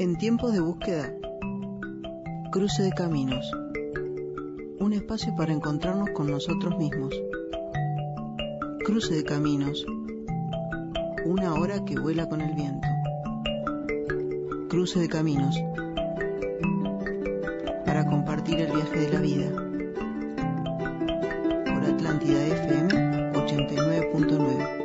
En tiempos de búsqueda, cruce de caminos, un espacio para encontrarnos con nosotros mismos. Cruce de caminos, una hora que vuela con el viento. Cruce de caminos, para compartir el viaje de la vida. Por Atlántida FM 89.9.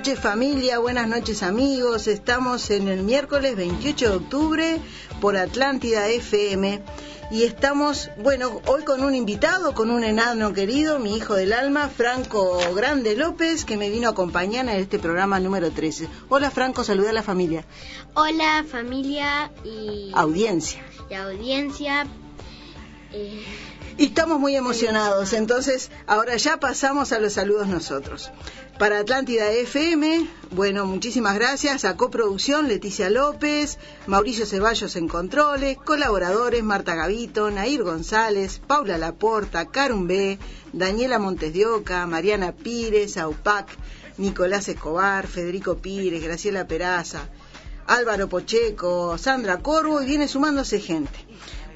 noches familia, buenas noches amigos. Estamos en el miércoles 28 de octubre por Atlántida FM y estamos, bueno, hoy con un invitado, con un enano querido, mi hijo del alma, Franco Grande López, que me vino a acompañar en este programa número 13. Hola Franco, saluda a la familia. Hola familia y... Audiencia. Y audiencia. Eh, y estamos muy emocionados, entonces ahora ya pasamos a los saludos nosotros. Para Atlántida FM, bueno, muchísimas gracias a coproducción Leticia López, Mauricio Ceballos en controles, colaboradores Marta Gavito, Nair González, Paula Laporta, Karun B, Daniela Montes de Mariana Pires, Aupac, Nicolás Escobar, Federico Pires, Graciela Peraza, Álvaro Pocheco, Sandra Corvo y viene sumándose gente.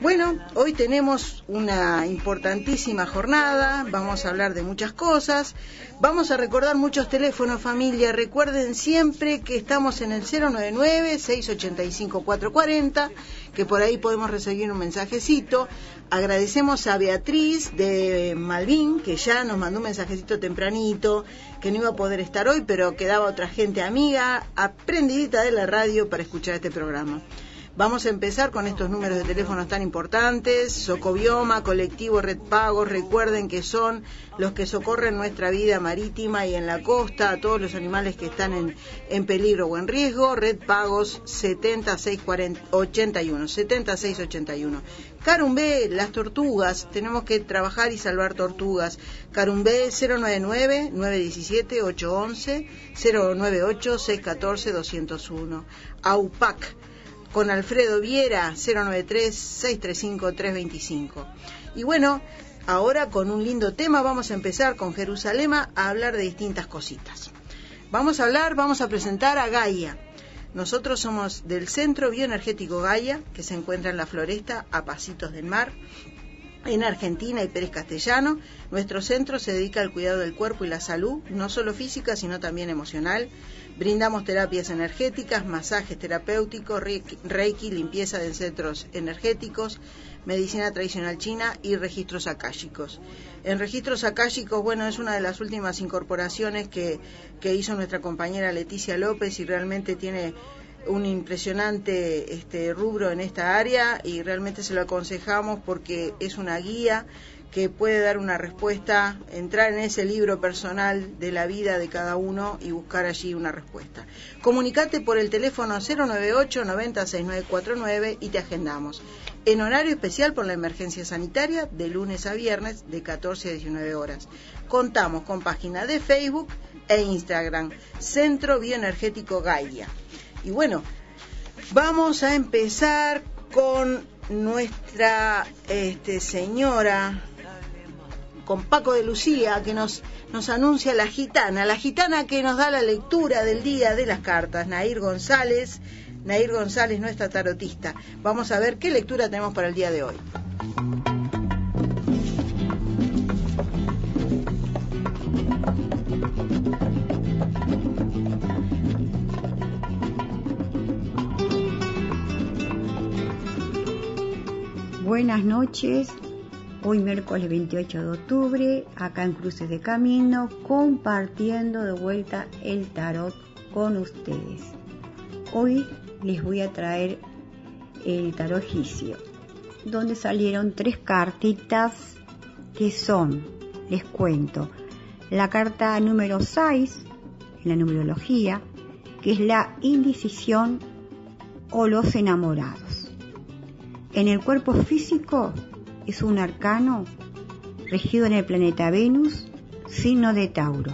Bueno, hoy tenemos una importantísima jornada, vamos a hablar de muchas cosas, vamos a recordar muchos teléfonos familia, recuerden siempre que estamos en el 099-685-440, que por ahí podemos recibir un mensajecito. Agradecemos a Beatriz de Malvin, que ya nos mandó un mensajecito tempranito, que no iba a poder estar hoy, pero quedaba otra gente amiga, aprendidita de la radio para escuchar este programa. Vamos a empezar con estos números de teléfonos tan importantes. Socobioma, Colectivo Red Pagos, recuerden que son los que socorren nuestra vida marítima y en la costa a todos los animales que están en, en peligro o en riesgo. Red Pagos 7681, 7681. Carumbé, las tortugas, tenemos que trabajar y salvar tortugas. Carumbé 099 917 811 098 614 201. AUPAC con Alfredo Viera 093-635-325. Y bueno, ahora con un lindo tema vamos a empezar con Jerusalén a hablar de distintas cositas. Vamos a hablar, vamos a presentar a Gaia. Nosotros somos del Centro Bioenergético Gaia, que se encuentra en la floresta a pasitos del mar, en Argentina y Pérez Castellano. Nuestro centro se dedica al cuidado del cuerpo y la salud, no solo física, sino también emocional Brindamos terapias energéticas, masajes terapéuticos, reiki, limpieza de centros energéticos, medicina tradicional china y registros akáshicos. En registros akáshicos, bueno, es una de las últimas incorporaciones que, que hizo nuestra compañera Leticia López y realmente tiene un impresionante este, rubro en esta área y realmente se lo aconsejamos porque es una guía que puede dar una respuesta, entrar en ese libro personal de la vida de cada uno y buscar allí una respuesta. Comunicate por el teléfono 098 906949 y te agendamos. En horario especial por la emergencia sanitaria de lunes a viernes de 14 a 19 horas. Contamos con página de Facebook e Instagram, Centro Bioenergético Gaia. Y bueno, vamos a empezar con nuestra este, señora con Paco de Lucía, que nos, nos anuncia la gitana, la gitana que nos da la lectura del día de las cartas, Nair González. Nair González, nuestra tarotista. Vamos a ver qué lectura tenemos para el día de hoy. Buenas noches, hoy miércoles 28 de octubre, acá en Cruces de Camino, compartiendo de vuelta el tarot con ustedes. Hoy les voy a traer el tarot egipcio, donde salieron tres cartitas que son, les cuento, la carta número 6 en la numerología, que es la indecisión o los enamorados. En el cuerpo físico es un arcano regido en el planeta Venus, signo de Tauro.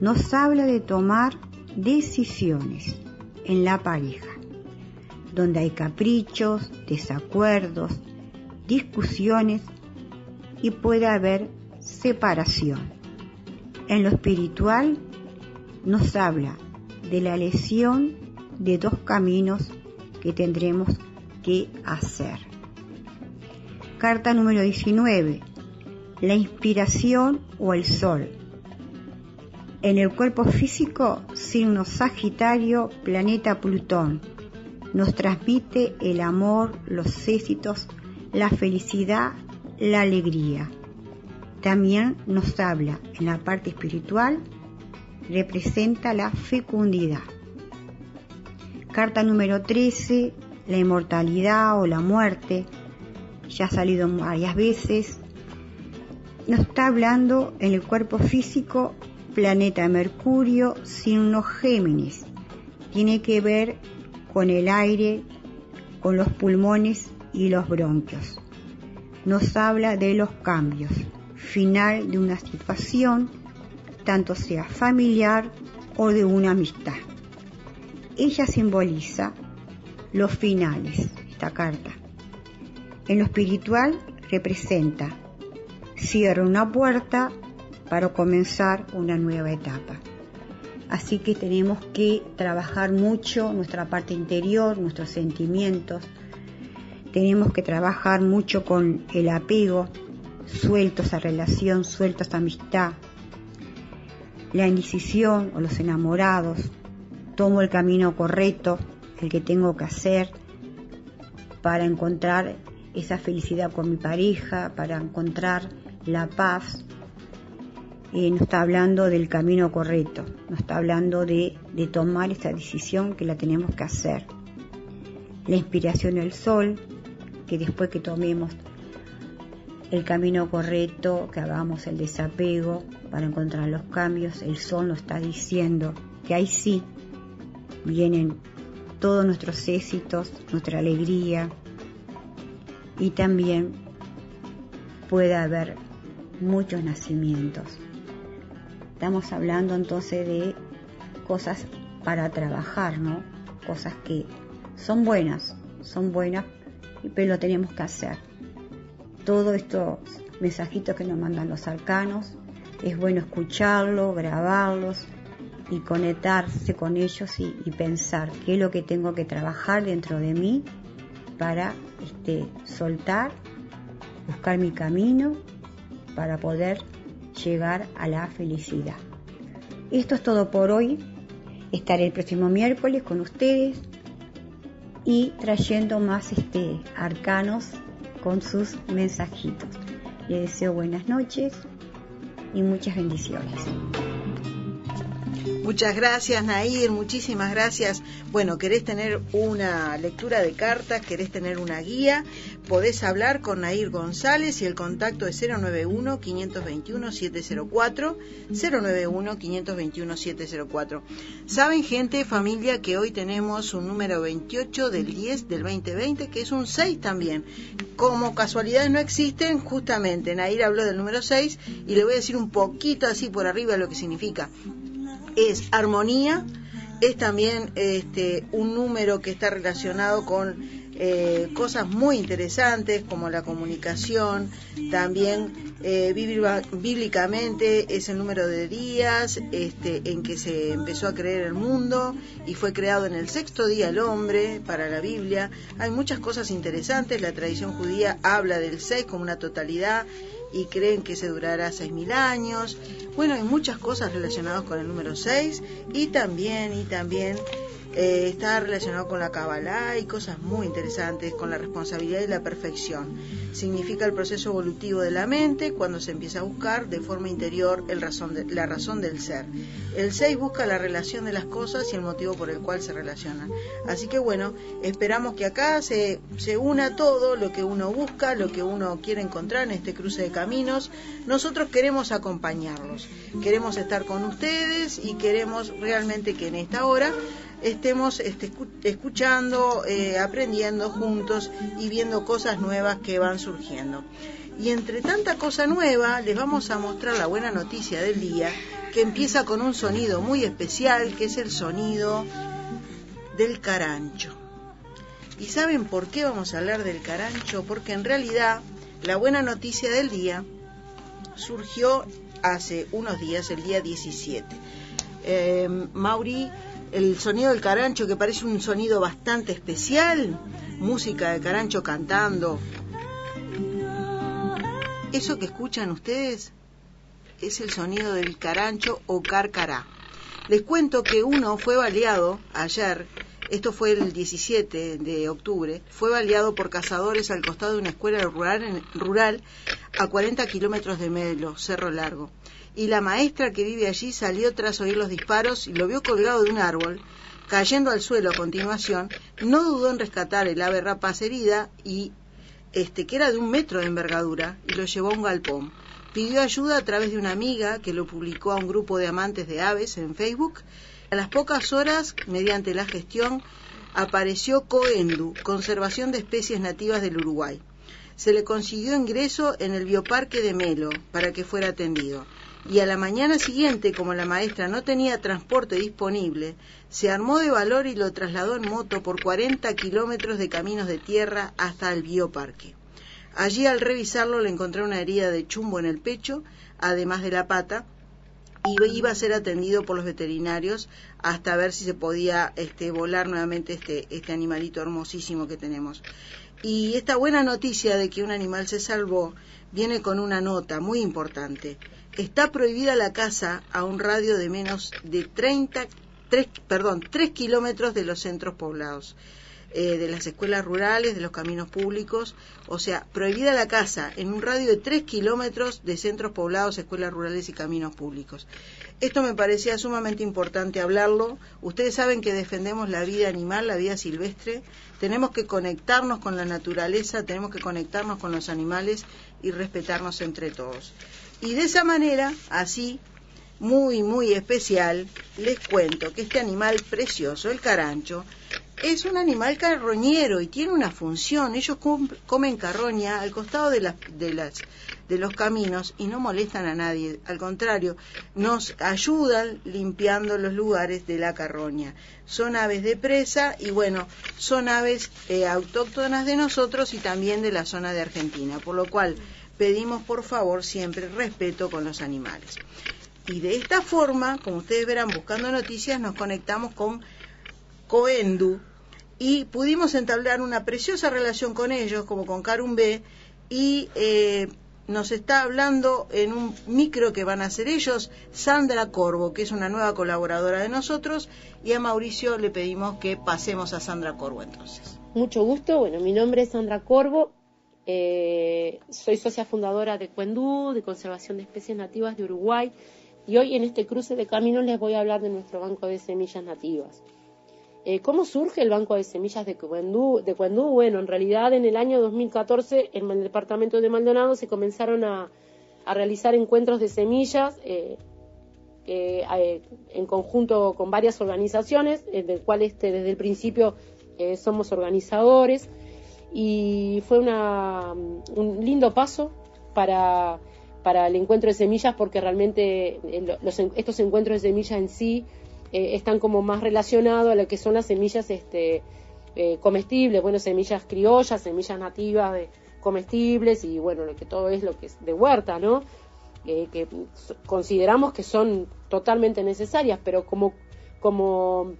Nos habla de tomar decisiones en la pareja, donde hay caprichos, desacuerdos, discusiones y puede haber separación. En lo espiritual nos habla de la lesión de dos caminos que tendremos que hacer. Carta número 19. La inspiración o el sol. En el cuerpo físico, signo Sagitario, planeta Plutón. Nos transmite el amor, los éxitos, la felicidad, la alegría. También nos habla en la parte espiritual, representa la fecundidad. Carta número 13, la inmortalidad o la muerte. Ya ha salido varias veces. Nos está hablando en el cuerpo físico planeta Mercurio, signo Géminis. Tiene que ver con el aire, con los pulmones y los bronquios. Nos habla de los cambios, final de una situación, tanto sea familiar o de una amistad. Ella simboliza los finales, esta carta. En lo espiritual representa cierra una puerta para comenzar una nueva etapa. Así que tenemos que trabajar mucho nuestra parte interior, nuestros sentimientos. Tenemos que trabajar mucho con el apego, suelto esa relación, suelto esa amistad. La indecisión o los enamorados, tomo el camino correcto, el que tengo que hacer para encontrar esa felicidad con mi pareja, para encontrar la paz. Eh, no está hablando del camino correcto, no está hablando de, de tomar esa decisión que la tenemos que hacer. La inspiración del sol, que después que tomemos el camino correcto, que hagamos el desapego para encontrar los cambios, el sol nos está diciendo que ahí sí vienen todos nuestros éxitos, nuestra alegría y también puede haber muchos nacimientos. Estamos hablando entonces de cosas para trabajar, ¿no? Cosas que son buenas, son buenas, pero lo tenemos que hacer. Todos estos mensajitos que nos mandan los arcanos, es bueno escucharlos, grabarlos, y conectarse con ellos y, pensar qué es lo que tengo que trabajar dentro de mí para este, soltar, buscar mi camino para poder llegar a la felicidad. Esto es todo por hoy. Estaré el próximo miércoles con ustedes y trayendo más este, arcanos con sus mensajitos. Les deseo buenas noches y muchas bendiciones. Muchas gracias, Nair, muchísimas gracias. Bueno, querés tener una lectura de cartas, querés tener una guía, podés hablar con Nair González y el contacto es 091-521-704, 091-521-704. Saben, gente, familia, que hoy tenemos un número 28 del 10 del 2020, que es un 6 también. Como casualidades no existen, justamente Nair habló del número 6 y le voy a decir un poquito así por arriba lo que significa es armonía, es también este, un número que está relacionado con eh, cosas muy interesantes como la comunicación, también eh, bíblicamente es el número de días este, en que se empezó a creer el mundo y fue creado en el sexto día el hombre para la Biblia. Hay muchas cosas interesantes, la tradición judía habla del seis como una totalidad y creen que se durará 6.000 años. Bueno, hay muchas cosas relacionadas con el número 6 y también, y también Eh, está relacionado con la Kabbalah y cosas muy interesantes, con la responsabilidad y la perfección. Significa el proceso evolutivo de la mente cuando se empieza a buscar de forma interior el razón la razón del ser. El 6 busca la relación de las cosas y el motivo por el cual se relacionan. Así que bueno, esperamos que acá se, se una todo lo que uno busca, lo que uno quiere encontrar en este cruce de caminos. Nosotros queremos acompañarlos, queremos estar con ustedes y queremos realmente que en esta hora estemos este, escuchando, eh, aprendiendo juntos y viendo cosas nuevas que van surgiendo. Y entre tanta cosa nueva, les vamos a mostrar la buena noticia del día, que empieza con un sonido muy especial, que es el sonido del carancho. ¿Y saben por qué vamos a hablar del carancho? Porque en realidad la buena noticia del día surgió hace unos días, el día 17. Eh, Mauri el sonido del carancho, que parece un sonido bastante especial, música de carancho cantando. Eso que escuchan ustedes es el sonido del carancho o carcará. Les cuento que uno fue baleado ayer, esto fue el 17 de octubre, fue baleado por cazadores al costado de una escuela rural, rural a 40 kilómetros de Melo, Cerro Largo y la maestra que vive allí salió tras oír los disparos y lo vio colgado de un árbol, cayendo al suelo a continuación, no dudó en rescatar el ave rapaz herida y este que era de un metro de envergadura y lo llevó a un galpón. Pidió ayuda a través de una amiga que lo publicó a un grupo de amantes de aves en Facebook. A las pocas horas, mediante la gestión, apareció Coendu, Conservación de Especies Nativas del Uruguay. Se le consiguió ingreso en el bioparque de Melo para que fuera atendido y a la mañana siguiente, como la maestra no tenía transporte disponible, se armó de valor y lo trasladó en moto por 40 kilómetros de caminos de tierra hasta el bioparque. Allí al revisarlo le encontré una herida de chumbo en el pecho, además de la pata, y iba a ser atendido por los veterinarios hasta ver si se podía este, volar nuevamente este, este animalito hermosísimo que tenemos. Y esta buena noticia de que un animal se salvó viene con una nota muy importante está prohibida la caza a un radio de menos de 30, 3, perdón, 3 kilómetros de los centros poblados, eh, de las escuelas rurales, de los caminos públicos, o sea, prohibida la caza en un radio de 3 kilómetros de centros poblados, escuelas rurales y caminos públicos. Esto me parecía sumamente importante hablarlo. Ustedes saben que defendemos la vida animal, la vida silvestre. Tenemos que conectarnos con la naturaleza, tenemos que conectarnos con los animales y respetarnos entre todos. Y de esa manera, así, muy, muy especial, les cuento que este animal precioso, el carancho, es un animal carroñero y tiene una función. Ellos comen carroña al costado de, las, de, las, de los caminos y no molestan a nadie. Al contrario, nos ayudan limpiando los lugares de la carroña. Son aves de presa y bueno, son aves eh, autóctonas de nosotros y también de la zona de Argentina. Por lo cual, pedimos por favor siempre respeto con los animales. Y de esta forma, como ustedes verán buscando noticias, nos conectamos con Coendu y pudimos entablar una preciosa relación con ellos, como con B y eh, nos está hablando en un micro que van a hacer ellos, Sandra Corvo, que es una nueva colaboradora de nosotros, y a Mauricio le pedimos que pasemos a Sandra Corvo entonces. Mucho gusto, bueno, mi nombre es Sandra Corvo, eh, soy socia fundadora de Cuendú, de Conservación de Especies Nativas de Uruguay, y hoy en este cruce de caminos les voy a hablar de nuestro banco de semillas nativas. Eh, ¿Cómo surge el banco de semillas de Cuendú? Bueno, en realidad en el año 2014 en el departamento de Maldonado se comenzaron a, realizar encuentros de semillas eh, en conjunto con varias organizaciones, del cual este, desde el principio somos organizadores y fue un lindo paso para, el encuentro de semillas porque realmente eh, estos encuentros de semillas en sí eh, están como más relacionados a lo que son las semillas este, eh, comestibles, bueno, semillas criollas, semillas nativas de comestibles y bueno, lo que todo es lo que es de huerta, ¿no? que consideramos que son totalmente necesarias, pero como, como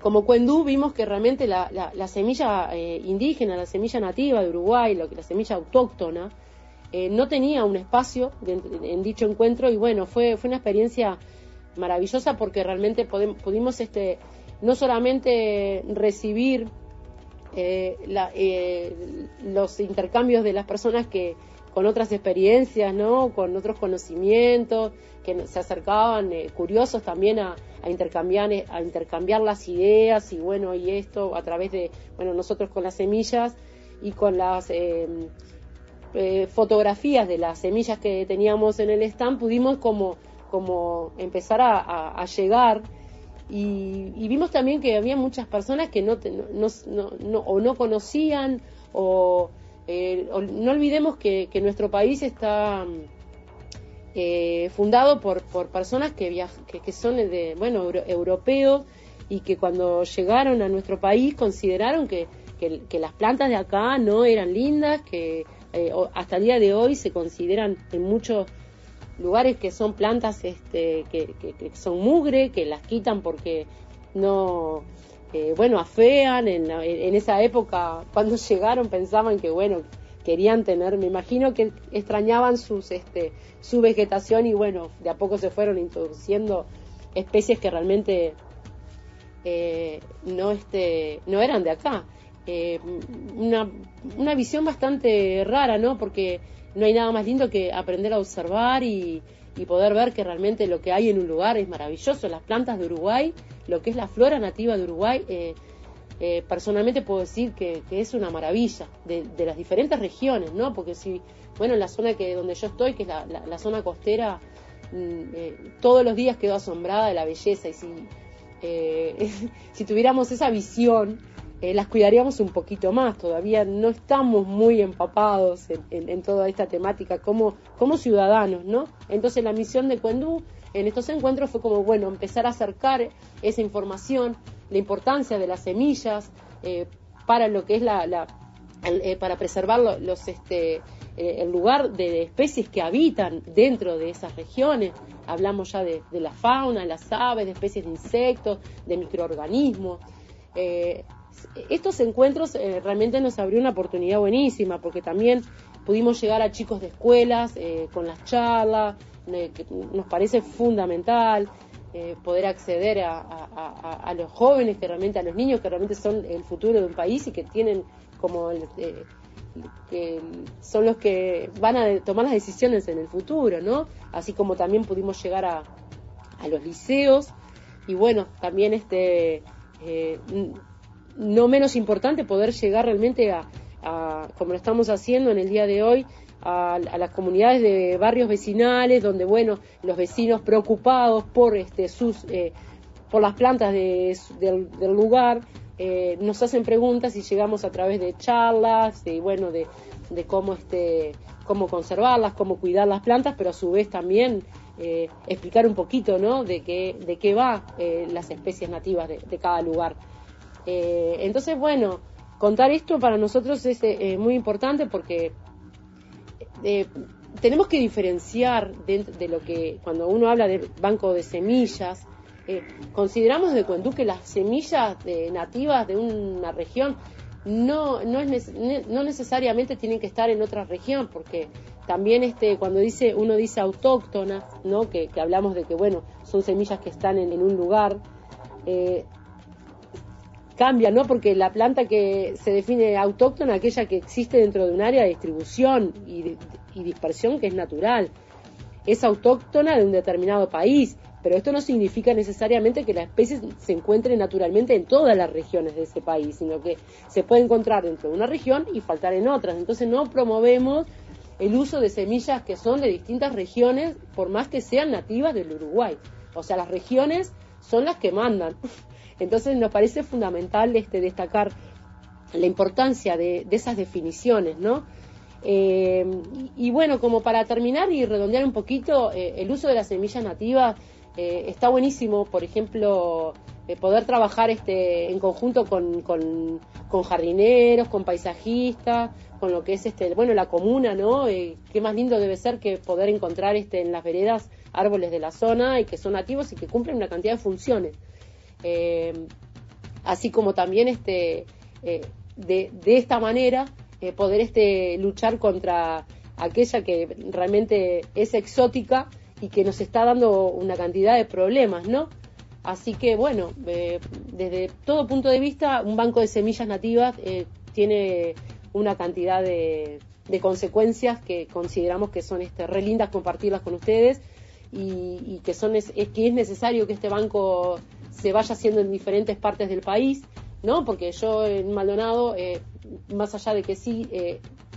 como Cuendú vimos que realmente la, semilla eh, indígena, la semilla nativa de Uruguay, lo que la semilla autóctona, eh, no tenía un espacio en dicho encuentro y bueno, fue, fue una experiencia maravillosa porque realmente pudimos este, no solamente recibir eh, los intercambios de las personas que con otras experiencias, ¿no? con otros conocimientos, que se acercaban curiosos también a, a intercambiar, las ideas y bueno, y esto a través de, bueno, nosotros con las semillas y con las eh, eh, fotografías de las semillas que teníamos en el stand, pudimos como, como empezar a, llegar y, vimos también que había muchas personas que no, no, o no conocían eh, no olvidemos que, que nuestro país está eh, fundado por, por personas que, que, son de, bueno, europeos y que cuando llegaron a nuestro país consideraron que, que, las plantas de acá no eran lindas, que eh, hasta el día de hoy se consideran en muchos lugares que son plantas este, que, son mugre, que las quitan porque no, eh, bueno, afean. En, en esa época, cuando llegaron, pensaban que, bueno, querían tener, me imagino que extrañaban sus, este, su vegetación y bueno, de a poco se fueron introduciendo especies que realmente eh, no, este, no eran de acá. Eh, una, una visión bastante rara, ¿no? Porque no hay nada más lindo que aprender a observar y, y poder ver que realmente lo que hay en un lugar es maravilloso. Las plantas de Uruguay, lo que es la flora nativa de Uruguay, eh, eh, personalmente puedo decir que, es una maravilla de, las diferentes regiones, ¿no? Porque si, bueno, en la zona que donde yo estoy, que es la, zona costera, mm, eh, todos los días quedo asombrada de la belleza y si, si tuviéramos esa visión, las cuidaríamos un poquito más. Todavía no estamos muy empapados en, toda esta temática como, como ciudadanos, ¿no? Entonces la misión de Cuendú en estos encuentros fue como, bueno, empezar a acercar esa información, la importancia de las semillas eh, para lo que es la, eh, para preservar los, este, eh, el lugar de especies que habitan dentro de esas regiones. Hablamos ya de, la fauna, las aves, de especies de insectos, de microorganismos. Estos encuentros realmente nos abrió una oportunidad buenísima porque también pudimos llegar a chicos de escuelas con las charlas, que nos parece fundamental. Eh, poder acceder a, los jóvenes, que realmente a los niños que realmente son el futuro de un país y que tienen como el, eh, que son los que van a tomar las decisiones en el futuro, ¿no? Así como también pudimos llegar a, los liceos y bueno, también este eh, no menos importante poder llegar realmente a, como lo estamos haciendo en el día de hoy, a, las comunidades de barrios vecinales, donde, bueno, los vecinos preocupados por, este, sus, eh, por las plantas del, lugar, eh, nos hacen preguntas y llegamos a través de charlas, y bueno, de, cómo, este, cómo conservarlas, cómo cuidar las plantas, pero a su vez también eh, explicar un poquito, ¿no?, de qué, de qué va las especies nativas de, de cada lugar. Entonces, bueno, contar esto para nosotros es muy importante porque tenemos que diferenciar de, lo que cuando uno habla de banco de semillas, eh, consideramos de Cuendú que las semillas nativas de una región no, no, es, no necesariamente tienen que estar en otra región, porque también este, cuando dice, uno dice autóctonas, ¿no? que, hablamos de que bueno, son semillas que están en, un lugar, eh, cambia, ¿no? Porque la planta que se define autóctona, aquella que existe dentro de un área de distribución y, dispersión que es natural, es autóctona de un determinado país, pero esto no significa necesariamente que la especie se encuentre naturalmente en todas las regiones de ese país, sino que se puede encontrar dentro de una región y faltar en otras. Entonces no promovemos el uso de semillas que son de distintas regiones, por más que sean nativas del Uruguay. O sea, las regiones son las que mandan. Entonces nos parece fundamental este, destacar la importancia de, esas definiciones, ¿no? Eh, y, bueno, como para terminar y redondear un poquito, eh, el uso de las semillas nativas eh, está buenísimo, por ejemplo, poder trabajar este, en conjunto con, con, jardineros, con paisajistas, con lo que es este, bueno, la comuna, ¿no? qué más lindo debe ser que poder encontrar este, en las veredas árboles de la zona y que son nativos y que cumplen una cantidad de funciones. Eh, así como también este, eh, de, esta manera eh, poder este, luchar contra aquella que realmente es exótica y que nos está dando una cantidad de problemas, ¿no? Así que bueno, desde todo punto de vista, un banco de semillas nativas tiene una cantidad de, consecuencias que consideramos que son este, re lindas compartirlas con ustedes y, que, son, es, que es necesario que este banco se vaya haciendo en diferentes partes del país, ¿no? Porque yo en Maldonado, eh, más allá de que sí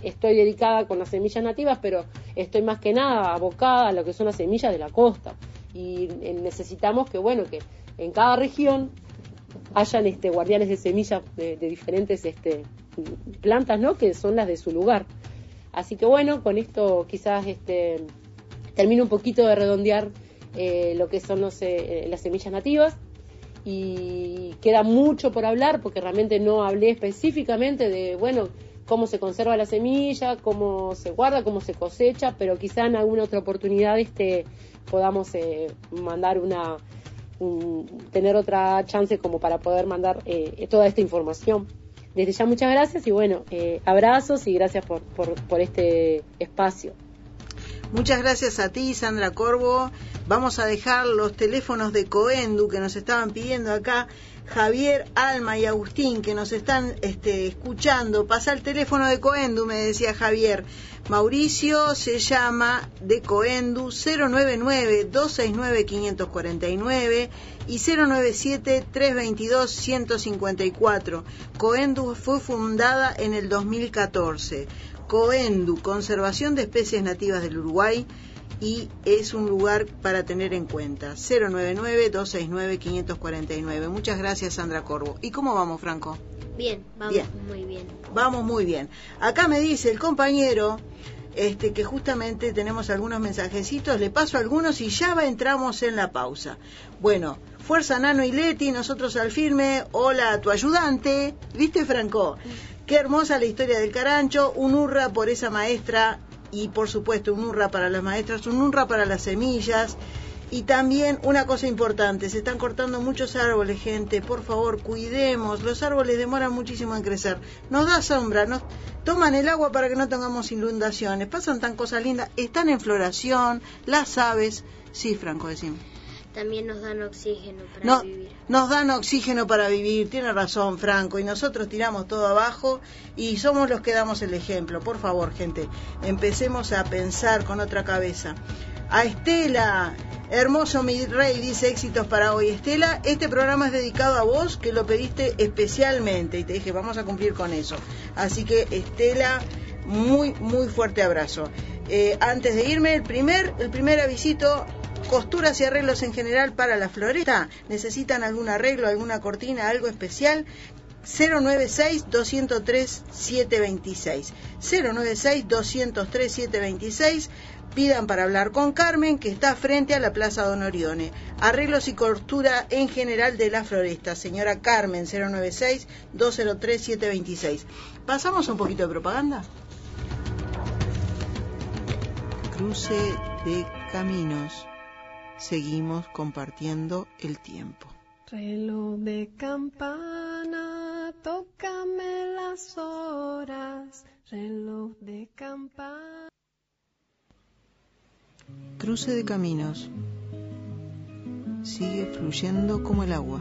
estoy dedicada con las semillas nativas, pero estoy más que nada abocada a lo que son las semillas de la costa. Y necesitamos que, bueno, que en cada región hayan este, guardianes de semillas de, diferentes este, plantas, ¿no? Que son las de su lugar. Así que bueno, con esto quizás este, termino un poquito de redondear eh, lo que son eh, las semillas nativas y queda mucho por hablar porque realmente no hablé específicamente de, bueno, cómo se conserva la semilla, cómo se guarda, cómo se cosecha, pero quizá en alguna otra oportunidad este, podamos eh, mandar una, tener otra chance como para poder mandar eh, toda esta información. Desde ya muchas gracias y bueno, abrazos y gracias por, por, por este espacio. Muchas gracias a ti, Sandra Corvo. Vamos a dejar los teléfonos de Coendu que nos estaban pidiendo acá. Javier, Alma y Agustín que nos están este, escuchando. Pasa el teléfono de Coendu, me decía Javier. Mauricio se llama de Coendu 099-269-549 y 097-322-154. Coendu fue fundada en el 2014. Coendu, Conservación de Especies Nativas del Uruguay y es un lugar para tener en cuenta. 099-269-549. Muchas gracias, Sandra Corvo. ¿Y cómo vamos, Franco? Bien, vamos muy bien. Vamos muy bien. Acá me dice el compañero este, que justamente tenemos algunos mensajecitos, le paso algunos y ya va, entramos en la pausa. Bueno, Fuerza Nano y Leti, nosotros al firme, hola a tu ayudante, ¿viste Franco? Qué hermosa la historia del carancho, un hurra por esa maestra y por supuesto un hurra para las maestras, un hurra para las semillas. Y también una cosa importante, se están cortando muchos árboles, gente, por favor, cuidemos, los árboles demoran muchísimo en crecer, nos da sombra, nos toman el agua para que no tengamos inundaciones, pasan tan cosas lindas, están en floración, las aves, sí, Franco, decimos también nos dan oxígeno para vivir. Nos dan oxígeno para vivir, tiene razón Franco, y nosotros tiramos todo abajo y somos los que damos el ejemplo. Por favor, gente, empecemos a pensar con otra cabeza. A Estela, hermoso mi rey, dice éxitos para hoy. Estela, este programa es dedicado a vos que lo pediste especialmente y te dije, vamos a cumplir con eso. Así que Estela, muy, muy fuerte abrazo. Eh, antes de irme, el primer, el primer avisito costuras y arreglos en general para la floresta, necesitan algún arreglo, alguna cortina, algo especial, 096-203-726. 096-203-726. Pidan para hablar con Carmen, que está frente a la Plaza Don Orione. Arreglos y costura en general de la floresta. Señora Carmen, 096-203-726. ¿Pasamos un poquito de propaganda? Cruce de caminos seguimos compartiendo el tiempo. Reloj de campana, tócame las horas, reloj de campana. Cruce de caminos. Sigue fluyendo como el agua.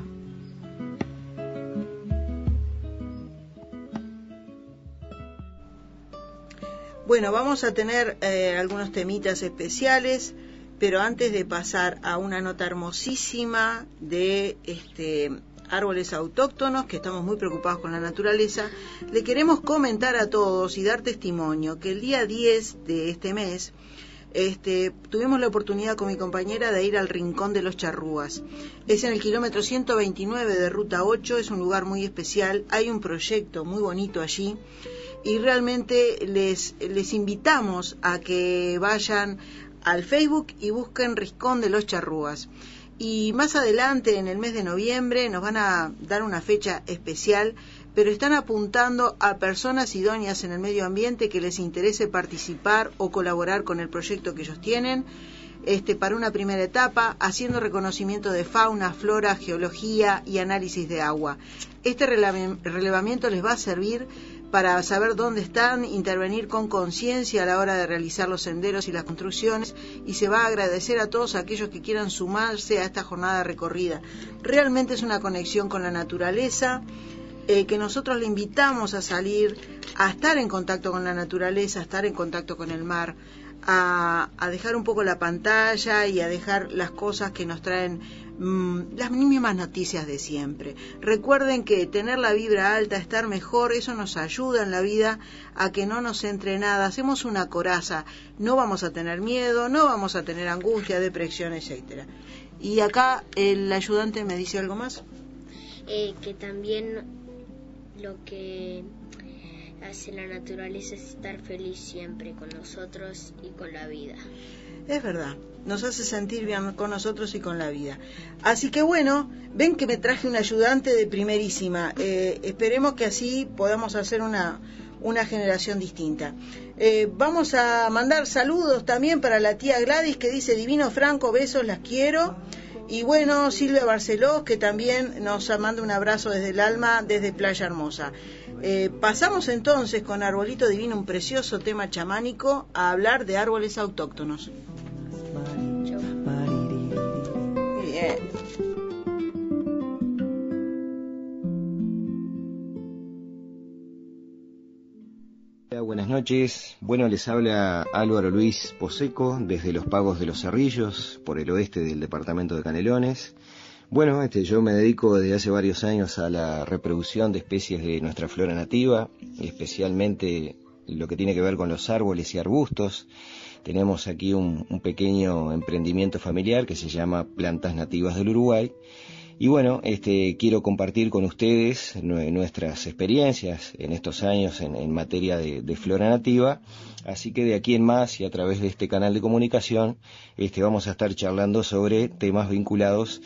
Bueno, vamos a tener eh, algunos temitas especiales pero antes de pasar a una nota hermosísima de este árboles autóctonos, que estamos muy preocupados con la naturaleza, le queremos comentar a todos y dar testimonio que el día 10 de este mes este, tuvimos la oportunidad con mi compañera de ir al Rincón de los Charrúas. Es en el kilómetro 129 de Ruta 8, es un lugar muy especial, hay un proyecto muy bonito allí y realmente les, les invitamos a que vayan al Facebook y busquen Riscón de los Charrúas. Y más adelante, en el mes de noviembre, nos van a dar una fecha especial, pero están apuntando a personas idóneas en el medio ambiente que les interese participar o colaborar con el proyecto que ellos tienen. Este, para una primera etapa, haciendo reconocimiento de fauna, flora, geología y análisis de agua. Este relevamiento les va a servir para saber dónde están, intervenir con conciencia a la hora de realizar los senderos y las construcciones y se va a agradecer a todos aquellos que quieran sumarse a esta jornada recorrida. Realmente es una conexión con la naturaleza, eh, que nosotros le invitamos a salir, a estar en contacto con la naturaleza, a estar en contacto con el mar, a, dejar un poco la pantalla y a dejar las cosas que nos traen mm, las mínimas noticias de siempre. Recuerden que tener la vibra alta, estar mejor, eso nos ayuda en la vida a que no nos entre nada. Hacemos una coraza, no vamos a tener miedo, no vamos a tener angustia, depresión, etcétera. Y acá el ayudante me dice algo más. Eh, que también lo que hace la naturaleza es estar feliz siempre con nosotros y con la vida. Es verdad, nos hace sentir bien con nosotros y con la vida. Así que bueno, ven que me traje un ayudante de primerísima. Eh, esperemos que así podamos hacer una, una generación distinta. Eh, vamos a mandar saludos también para la tía Gladys que dice Divino Franco, besos, las quiero. Y bueno, Silvia Barceló, que también nos manda un abrazo desde el alma, desde Playa Hermosa. Eh, pasamos entonces con Arbolito Divino, un precioso tema chamánico, a hablar de árboles autóctonos. Buenas noches. Bueno, les habla Álvaro Luis Poseco desde los Pagos de los Cerrillos, por el oeste del departamento de Canelones. Bueno, este, yo me dedico desde hace varios años a la reproducción de especies de nuestra flora nativa, especialmente lo que tiene que ver con los árboles y arbustos. Tenemos aquí un, pequeño emprendimiento familiar que se llama Plantas Nativas del Uruguay y bueno, este, quiero compartir con ustedes nuestras experiencias en estos años en, materia de, flora nativa. Así que de aquí en más y a través de este canal de comunicación, este, vamos a estar charlando sobre temas vinculados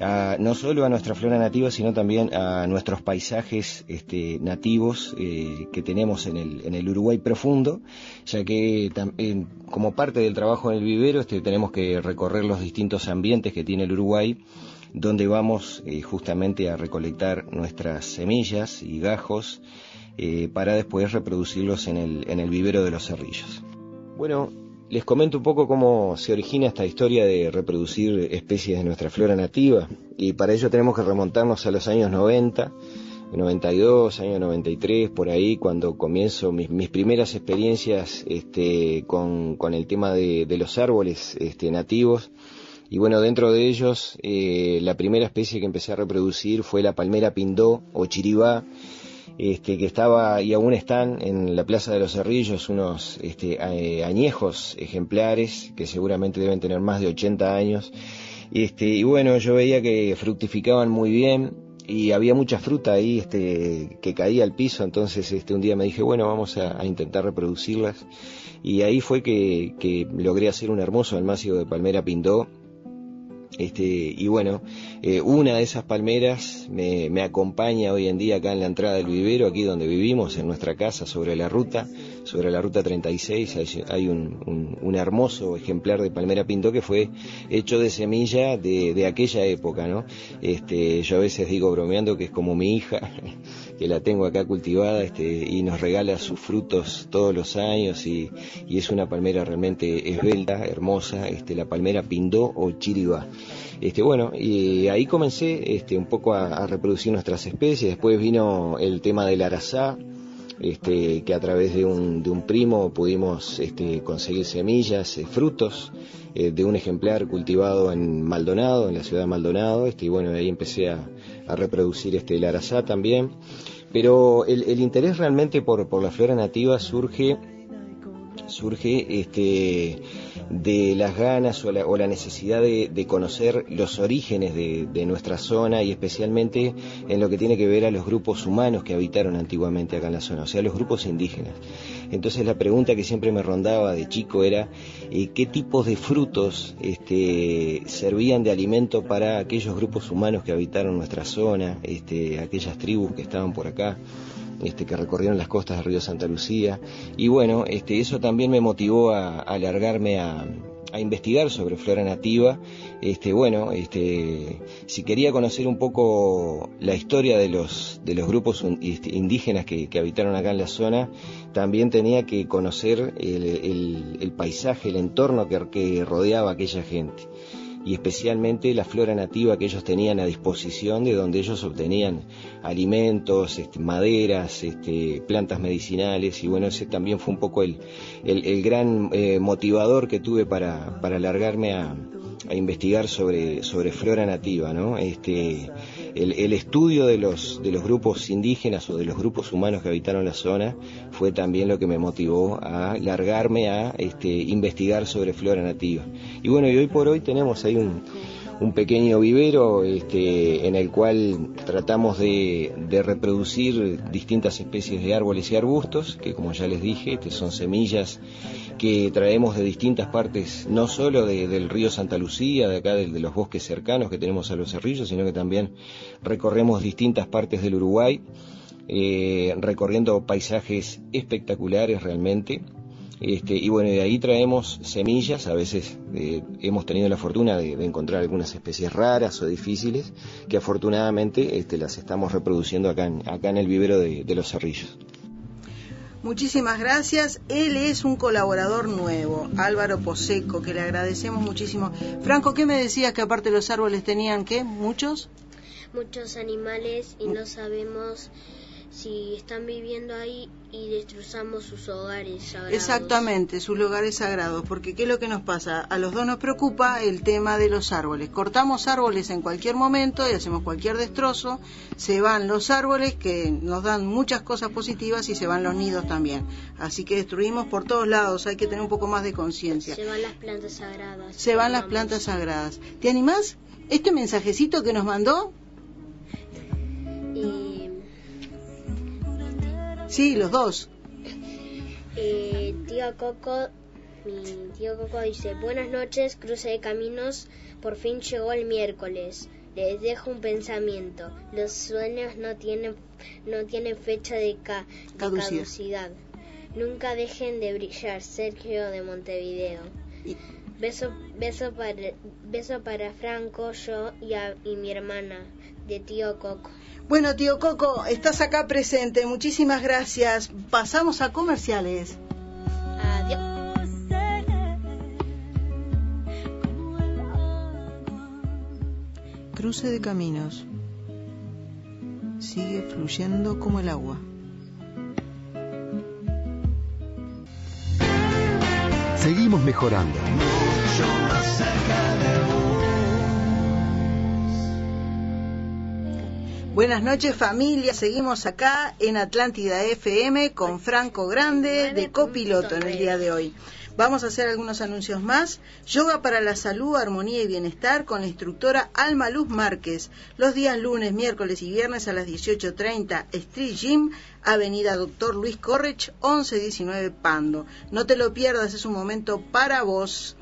a, no solo a nuestra flora nativa, sino también a nuestros paisajes este, nativos eh, que tenemos en el, en el Uruguay profundo, ya que como parte del trabajo en el vivero este, tenemos que recorrer los distintos ambientes que tiene el Uruguay donde vamos eh, justamente a recolectar nuestras semillas y gajos eh, para después reproducirlos en el, en el vivero de los cerrillos. Bueno, les comento un poco cómo se origina esta historia de reproducir especies de nuestra flora nativa y para ello tenemos que remontarnos a los años 90, 92, año 93, por ahí, cuando comienzo mis, mis primeras experiencias este, con, con, el tema de, los árboles este, nativos. Y bueno, dentro de ellos, eh, la primera especie que empecé a reproducir fue la palmera pindó o chiribá, este, que estaba y aún están en la Plaza de los Cerrillos unos este, eh, añejos ejemplares que seguramente deben tener más de 80 años. Este, y bueno, yo veía que fructificaban muy bien y había mucha fruta ahí este, que caía al piso, entonces este, un día me dije, bueno, vamos a, intentar reproducirlas. Y ahí fue que, que logré hacer un hermoso almacio de palmera pindó este, y bueno, eh, una de esas palmeras me, me, acompaña hoy en día acá en la entrada del vivero, aquí donde vivimos, en nuestra casa, sobre la ruta, sobre la ruta 36, hay, hay un, un, hermoso ejemplar de palmera pinto que fue hecho de semilla de, de, aquella época, ¿no? Este, yo a veces digo bromeando que es como mi hija, que la tengo acá cultivada este, y nos regala sus frutos todos los años y, es una palmera realmente esbelta, hermosa, este, la palmera pindó o chiriba. Este, bueno, y ahí comencé este, un poco a, reproducir nuestras especies. Después vino el tema del arazá, este, que a través de un, de un primo pudimos este, conseguir semillas, eh, frutos eh, de un ejemplar cultivado en Maldonado, en la ciudad de Maldonado, este, y bueno, ahí empecé a, reproducir este, el arazá también. Pero el, el interés realmente por, por la flora nativa surge surge este, de las ganas o la, necesidad de, conocer los orígenes de, nuestra zona y especialmente en lo que tiene que ver a los grupos humanos que habitaron antiguamente acá en la zona, o sea, los grupos indígenas. Entonces la pregunta que siempre me rondaba de chico era eh, qué tipos de frutos este, servían de alimento para aquellos grupos humanos que habitaron nuestra zona, este, aquellas tribus que estaban por acá. Este, que recorrieron las costas del río Santa Lucía. Y bueno, este, eso también me motivó a, alargarme a, a investigar sobre flora nativa, este, bueno, este, si quería conocer un poco la historia de los, de los grupos este, indígenas que, habitaron acá en la zona, también tenía que conocer el, paisaje, el entorno que, que rodeaba a aquella gente y especialmente la flora nativa que ellos tenían a disposición de donde ellos obtenían alimentos, este, maderas, este, plantas medicinales. Y bueno, ese también fue un poco el, el, gran eh, motivador que tuve para, para alargarme a, a investigar sobre, sobre flora nativa, ¿no? Este, el, estudio de los, de los grupos indígenas o de los grupos humanos que habitaron la zona fue también lo que me motivó a largarme a este, investigar sobre flora nativa. Y bueno, y hoy por hoy tenemos ahí un, un pequeño vivero este, en el cual tratamos de, de, reproducir distintas especies de árboles y arbustos, que como ya les dije, este, son semillas que traemos de distintas partes, no solo del río Santa Lucía, de acá de, los bosques cercanos que tenemos a los cerrillos, sino que también recorremos distintas partes del Uruguay, eh, recorriendo paisajes espectaculares realmente. Este, y bueno, de ahí traemos semillas, a veces eh, hemos tenido la fortuna de, encontrar algunas especies raras o difíciles, que afortunadamente este, las estamos reproduciendo acá en, acá en el vivero de los cerrillos. Muchísimas gracias. Él es un colaborador nuevo, Álvaro Poseco, que le agradecemos muchísimo. Franco, ¿qué me decías que aparte los árboles tenían qué? ¿Muchos? Muchos animales y no sabemos si están viviendo ahí y destrozamos sus hogares sagrados. Exactamente, sus lugares sagrados, porque ¿qué es lo que nos pasa? A los dos nos preocupa el tema de los árboles. Cortamos árboles en cualquier momento y hacemos cualquier destrozo, se van los árboles que nos dan muchas cosas positivas y se van los nidos también. Así que destruimos por todos lados, hay que tener un poco más de conciencia. Se van las plantas sagradas. Se van las plantas sagradas. ¿Te animás? Este mensajecito que nos mandó Sí, los dos. Eh, tío Coco, mi tío Coco dice, buenas noches, cruce de caminos, por fin llegó el miércoles. Les dejo un pensamiento. Los sueños no tienen, no tienen fecha de, caducidad. Nunca dejen de brillar. Sergio de Montevideo. Beso, beso, para, beso para Franco, yo y, y mi hermana, de tío Coco. Bueno, tío Coco, estás acá presente. Muchísimas gracias. Pasamos a comerciales. Adiós. Cruce de caminos. Sigue fluyendo como el agua. Seguimos mejorando. Buenas noches familia, seguimos acá en Atlántida FM con Franco Grande de copiloto en el día de hoy. Vamos a hacer algunos anuncios más. Yoga para la salud, armonía y bienestar con la instructora Alma Luz Márquez. Los días lunes, miércoles y viernes a las 18.30, Street Gym, Avenida Doctor Luis Correch, 1119 Pando. No te lo pierdas, es un momento para vos.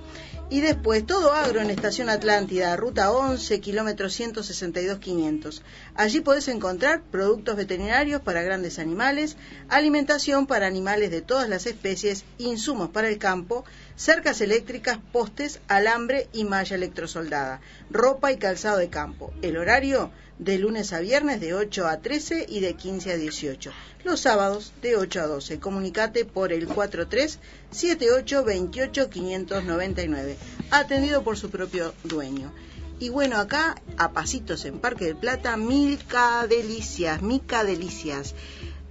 Y después todo agro en Estación Atlántida, ruta 11, kilómetro 162-500. Allí podés encontrar productos veterinarios para grandes animales, alimentación para animales de todas las especies, insumos para el campo, cercas eléctricas, postes, alambre y malla electrosoldada, ropa y calzado de campo. El horario de lunes a viernes de 8 a 13 y de 15 a 18. Los sábados de 8 a 12. Comunicate por el 437828 Atendido por su propio dueño. Y bueno, acá a pasitos en Parque del Plata, Milka Delicias, Mica Delicias.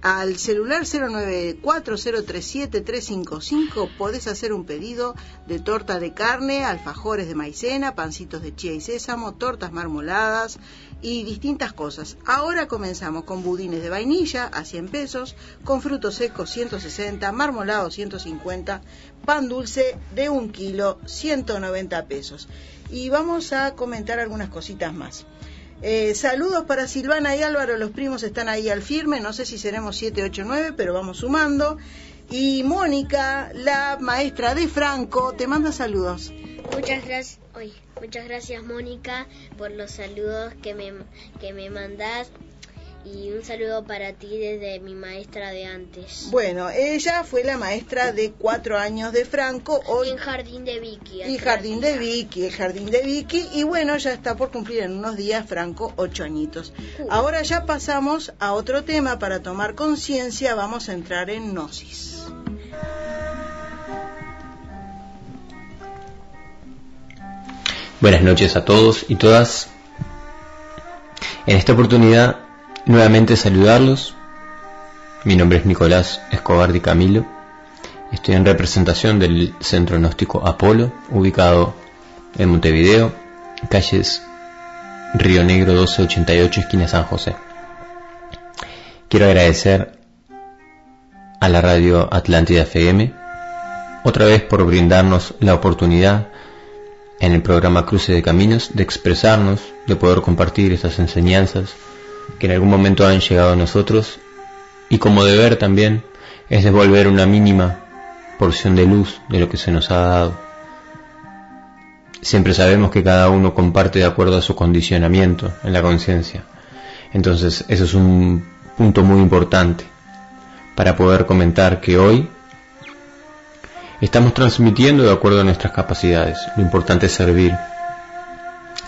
Al celular 094037355 podés hacer un pedido de torta de carne, alfajores de maicena, pancitos de chía y sésamo, tortas marmoladas y distintas cosas. Ahora comenzamos con budines de vainilla a 100 pesos, con frutos secos 160, marmolado 150, pan dulce de un kilo 190 pesos. Y vamos a comentar algunas cositas más. Eh, saludos para Silvana y Álvaro, los primos están ahí al firme, no sé si seremos 7, 8, 9, pero vamos sumando. Y Mónica, la maestra de Franco, te manda saludos. Muchas gracias, muchas gracias Mónica por los saludos que me, que me mandás y un saludo para ti desde mi maestra de antes. Bueno, ella fue la maestra de cuatro años de Franco, hoy En Jardín de Vicky. y Jardín de Vicky, el Jardín de Vicky, y bueno, ya está por cumplir en unos días Franco ocho añitos. Ahora ya pasamos a otro tema para tomar conciencia, vamos a entrar en Gnosis. Buenas noches a todos y todas. En esta oportunidad, nuevamente saludarlos. Mi nombre es Nicolás Escobar Di Camilo. Estoy en representación del Centro Gnóstico Apolo, ubicado en Montevideo, calles Río Negro 1288, esquina San José. Quiero agradecer a la radio Atlántida FM otra vez por brindarnos la oportunidad en el programa Cruce de Caminos de expresarnos, de poder compartir estas enseñanzas que en algún momento han llegado a nosotros y como deber también es devolver una mínima porción de luz de lo que se nos ha dado. Siempre sabemos que cada uno comparte de acuerdo a su condicionamiento en la conciencia. Entonces, eso es un punto muy importante para poder comentar que hoy Estamos transmitiendo de acuerdo a nuestras capacidades. Lo importante es servir.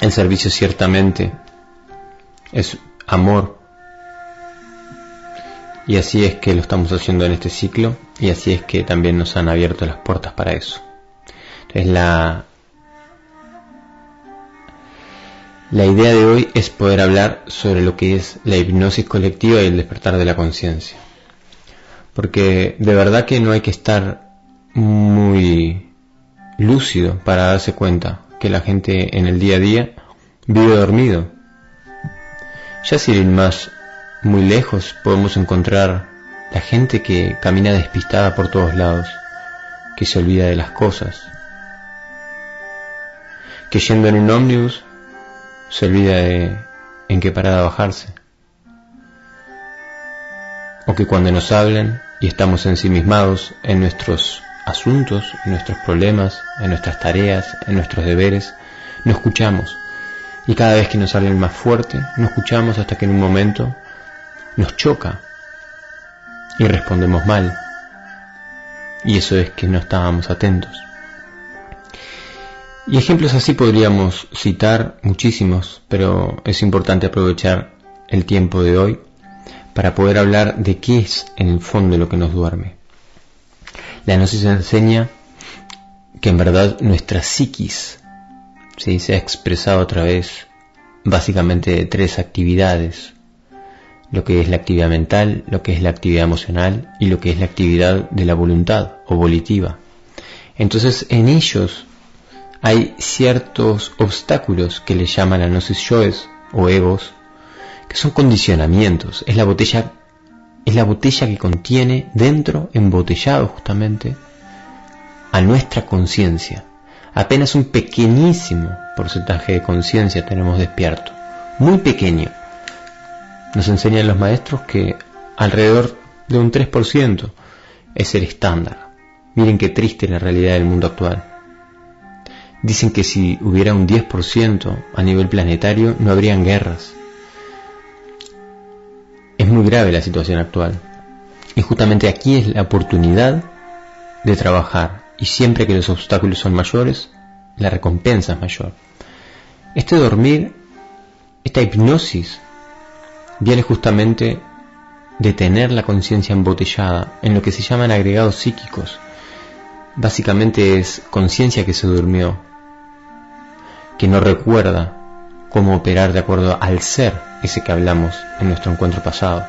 El servicio ciertamente es amor. Y así es que lo estamos haciendo en este ciclo y así es que también nos han abierto las puertas para eso. Entonces la, la idea de hoy es poder hablar sobre lo que es la hipnosis colectiva y el despertar de la conciencia. Porque de verdad que no hay que estar muy lúcido para darse cuenta que la gente en el día a día vive dormido. Ya sin ir más muy lejos podemos encontrar la gente que camina despistada por todos lados, que se olvida de las cosas, que yendo en un ómnibus se olvida de en qué parada bajarse, o que cuando nos hablan y estamos ensimismados en nuestros asuntos, en nuestros problemas, en nuestras tareas, en nuestros deberes, no escuchamos. Y cada vez que nos el más fuerte, no escuchamos hasta que en un momento nos choca y respondemos mal. Y eso es que no estábamos atentos. Y ejemplos así podríamos citar muchísimos, pero es importante aprovechar el tiempo de hoy para poder hablar de qué es en el fondo lo que nos duerme. La gnosis enseña que en verdad nuestra psiquis se ha expresado a través básicamente de tres actividades, lo que es la actividad mental, lo que es la actividad emocional y lo que es la actividad de la voluntad o volitiva. Entonces en ellos hay ciertos obstáculos que le llaman a gnosis yoes o egos, que son condicionamientos, es la botella es la botella que contiene dentro, embotellado justamente, a nuestra conciencia. Apenas un pequeñísimo porcentaje de conciencia tenemos despierto, muy pequeño. Nos enseñan los maestros que alrededor de un 3% es el estándar. Miren qué triste la realidad del mundo actual. Dicen que si hubiera un 10% a nivel planetario no habrían guerras, es muy grave la situación actual. Y justamente aquí es la oportunidad de trabajar. Y siempre que los obstáculos son mayores, la recompensa es mayor. Este dormir, esta hipnosis, viene justamente de tener la conciencia embotellada en lo que se llaman agregados psíquicos. Básicamente es conciencia que se durmió, que no recuerda cómo operar de acuerdo al ser ese que hablamos en nuestro encuentro pasado.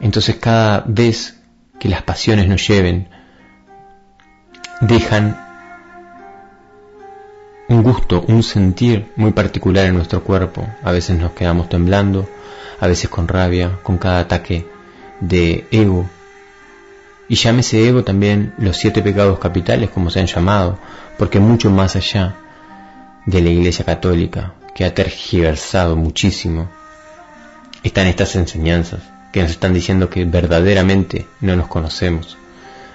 Entonces cada vez que las pasiones nos lleven, dejan un gusto, un sentir muy particular en nuestro cuerpo. A veces nos quedamos temblando, a veces con rabia, con cada ataque de ego. Y llámese ego también los siete pecados capitales, como se han llamado, porque mucho más allá de la Iglesia Católica, que ha tergiversado muchísimo, están estas enseñanzas que nos están diciendo que verdaderamente no nos conocemos.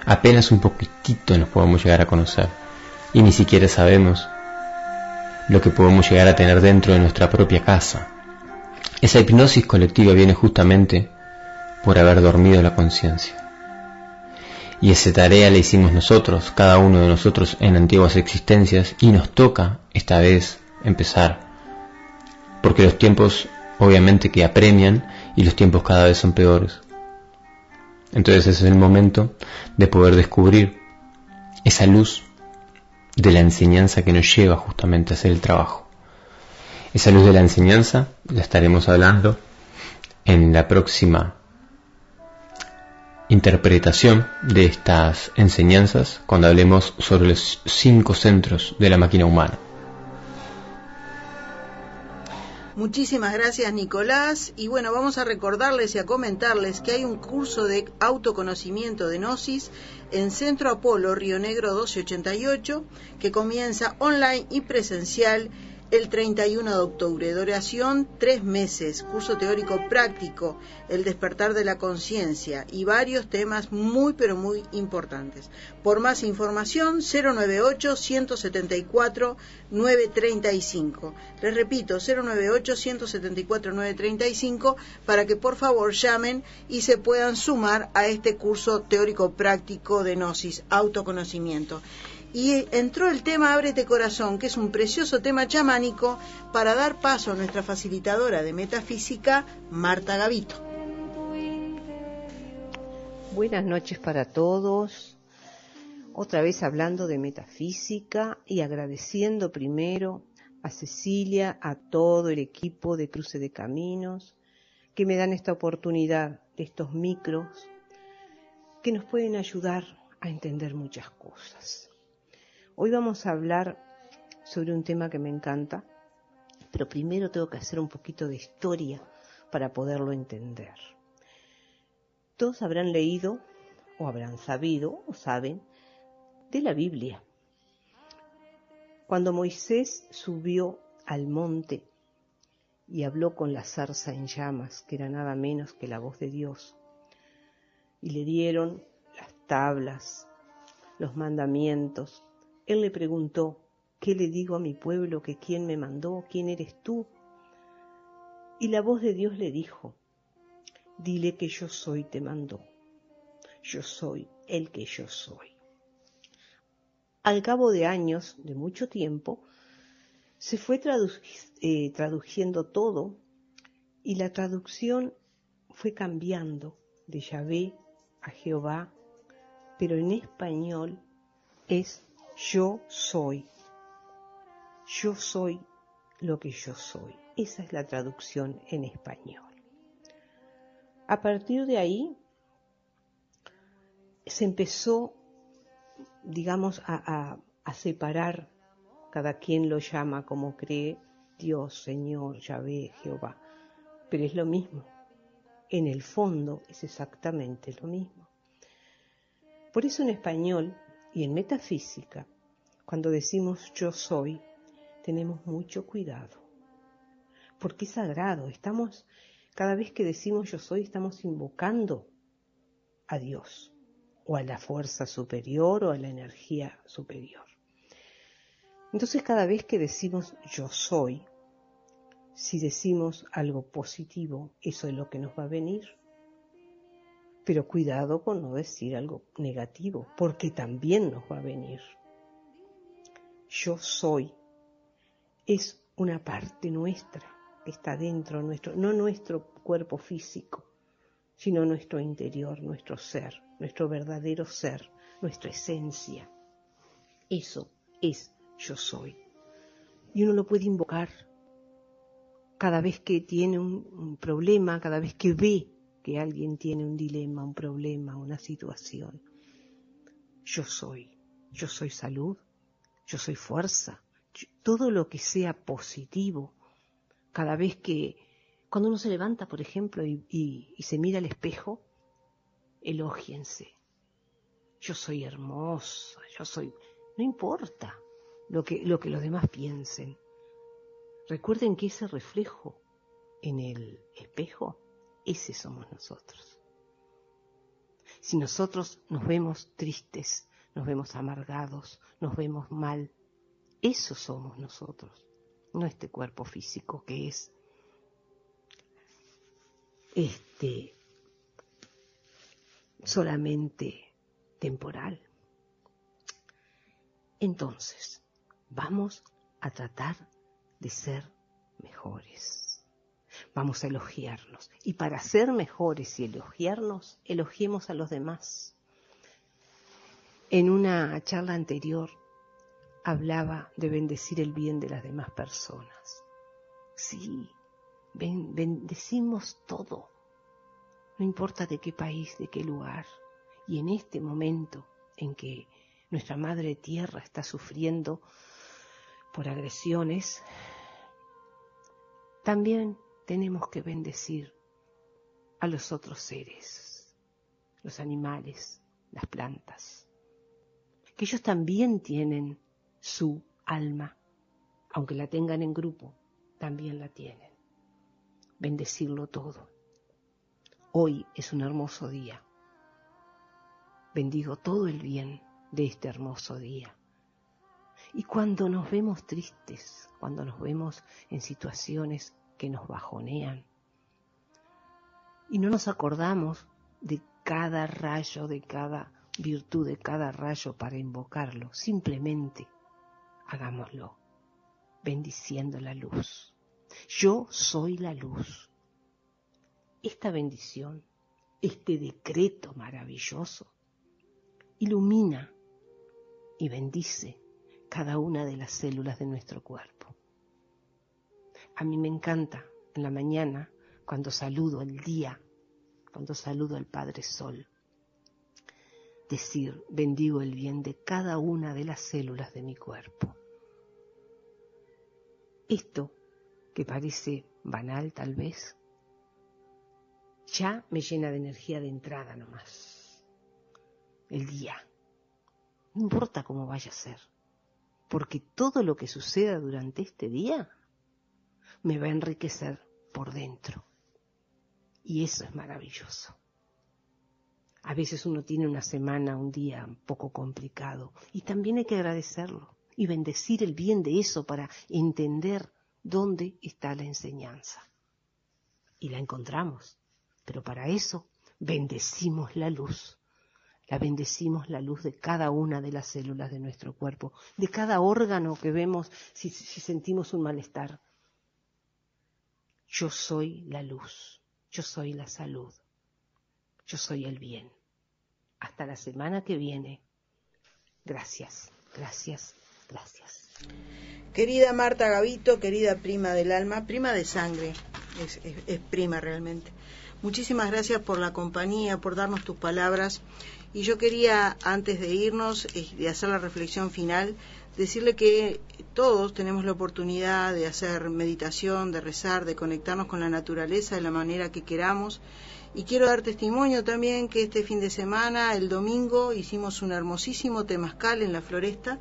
Apenas un poquitito nos podemos llegar a conocer y ni siquiera sabemos lo que podemos llegar a tener dentro de nuestra propia casa. Esa hipnosis colectiva viene justamente por haber dormido la conciencia. Y esa tarea la hicimos nosotros, cada uno de nosotros en antiguas existencias, y nos toca esta vez empezar. Porque los tiempos obviamente que apremian y los tiempos cada vez son peores. Entonces ese es el momento de poder descubrir esa luz de la enseñanza que nos lleva justamente a hacer el trabajo. Esa luz de la enseñanza la estaremos hablando en la próxima interpretación de estas enseñanzas cuando hablemos sobre los cinco centros de la máquina humana. Muchísimas gracias Nicolás. Y bueno, vamos a recordarles y a comentarles que hay un curso de autoconocimiento de Gnosis en Centro Apolo, Río Negro 1288, que comienza online y presencial el 31 de octubre. Duración tres meses, curso teórico práctico, el despertar de la conciencia y varios temas muy pero muy importantes. Por más información, 098-174-935. Les repito, 098-174-935 para que por favor llamen y se puedan sumar a este curso teórico práctico de Gnosis, autoconocimiento y entró el tema Ábrete Corazón, que es un precioso tema chamánico para dar paso a nuestra facilitadora de metafísica, Marta Gavito. Buenas noches para todos. Otra vez hablando de metafísica y agradeciendo primero a Cecilia, a todo el equipo de Cruce de Caminos, que me dan esta oportunidad de estos micros que nos pueden ayudar a entender muchas cosas. Hoy vamos a hablar sobre un tema que me encanta, pero primero tengo que hacer un poquito de historia para poderlo entender. Todos habrán leído o habrán sabido o saben de la Biblia. Cuando Moisés subió al monte y habló con la zarza en llamas, que era nada menos que la voz de Dios, y le dieron las tablas, los mandamientos, él le preguntó, ¿qué le digo a mi pueblo que quién me mandó? ¿Quién eres tú? Y la voz de Dios le dijo, dile que yo soy te mandó. Yo soy el que yo soy. Al cabo de años, de mucho tiempo, se fue eh, traduciendo todo y la traducción fue cambiando de Yahvé a Jehová, pero en español es yo soy. Yo soy lo que yo soy. Esa es la traducción en español. A partir de ahí se empezó, digamos, a, separar, cada quien lo llama como cree, Dios, Señor, Yahvé, Jehová, pero es lo mismo. En el fondo es exactamente lo mismo. Por eso en español y en metafísica, cuando decimos yo soy, tenemos mucho cuidado. Porque es sagrado. Estamos, cada vez que decimos yo soy, estamos invocando a Dios o a la fuerza superior o a la energía superior. Entonces cada vez que decimos yo soy, si decimos algo positivo, eso es lo que nos va a venir. Pero cuidado con no decir algo negativo, porque también nos va a venir. Yo soy es una parte nuestra que está dentro nuestro, no nuestro cuerpo físico, sino nuestro interior, nuestro ser, nuestro verdadero ser, nuestra esencia. Eso es yo soy. Y uno lo puede invocar cada vez que tiene un, problema, cada vez que ve que alguien tiene un dilema, un problema, una situación. Yo soy, yo soy salud, yo soy fuerza, todo lo que sea positivo, cada vez que, cuando uno se levanta, por ejemplo, y, se mira al espejo, elógiense. Yo soy hermosa, yo soy, no importa lo que, lo que los demás piensen. Recuerden que ese reflejo en el espejo ese somos nosotros. Si nosotros nos vemos tristes, nos vemos amargados, nos vemos mal, eso somos nosotros, no este cuerpo físico que es este solamente temporal. Entonces, vamos a tratar de ser mejores. Vamos a elogiarnos. Y para ser mejores y elogiarnos, elogiemos a los demás. En una charla anterior hablaba de bendecir el bien de las demás personas. Sí, bendecimos todo, no importa de qué país, de qué lugar. Y en este momento en que nuestra madre tierra está sufriendo por agresiones, también tenemos que bendecir a los otros seres, los animales, las plantas, que ellos también tienen su alma, aunque la tengan en grupo, también la tienen. Bendecirlo todo. Hoy es un hermoso día. Bendigo todo el bien de este hermoso día. Y cuando nos vemos tristes, cuando nos vemos en situaciones que nos bajonean, y no nos acordamos de cada rayo, de cada virtud, de cada rayo para invocarlo, simplemente hagámoslo, bendiciendo la luz. Yo soy la luz esta bendición, este decreto maravilloso, ilumina y bendice cada una de las células de nuestro cuerpo. A mí me encanta en la mañana, cuando saludo el día, cuando saludo al Padre Sol, decir, bendigo el bien de cada una de las células de mi cuerpo. Esto, que parece banal tal vez, ya me llena de energía de entrada nomás. El día. No importa cómo vaya a ser, porque todo lo que suceda durante este día me va a enriquecer por dentro. Y eso es maravilloso. A veces uno tiene una semana, un día un poco complicado y también hay que agradecerlo y bendecir el bien de eso para entender dónde está la enseñanza. Y la encontramos pero para eso bendecimos la luz. La bendecimos la luz de cada una de las células de nuestro cuerpo, de cada órgano que vemos si, si sentimos un malestar. Yo soy la luz, yo soy la salud, yo soy el bien. Hasta la semana que viene. Gracias, gracias, gracias. Querida Marta Gavito, querida prima del alma, prima de sangre, es, es prima realmente. Muchísimas gracias por la compañía, por darnos tus palabras. Y yo quería, antes de irnos, de hacer la reflexión final, decirle que todos tenemos la oportunidad de hacer meditación, de rezar, de conectarnos con la naturaleza de la manera que queramos. Y quiero dar testimonio también que este fin de semana, el domingo, hicimos un hermosísimo temazcal en la floresta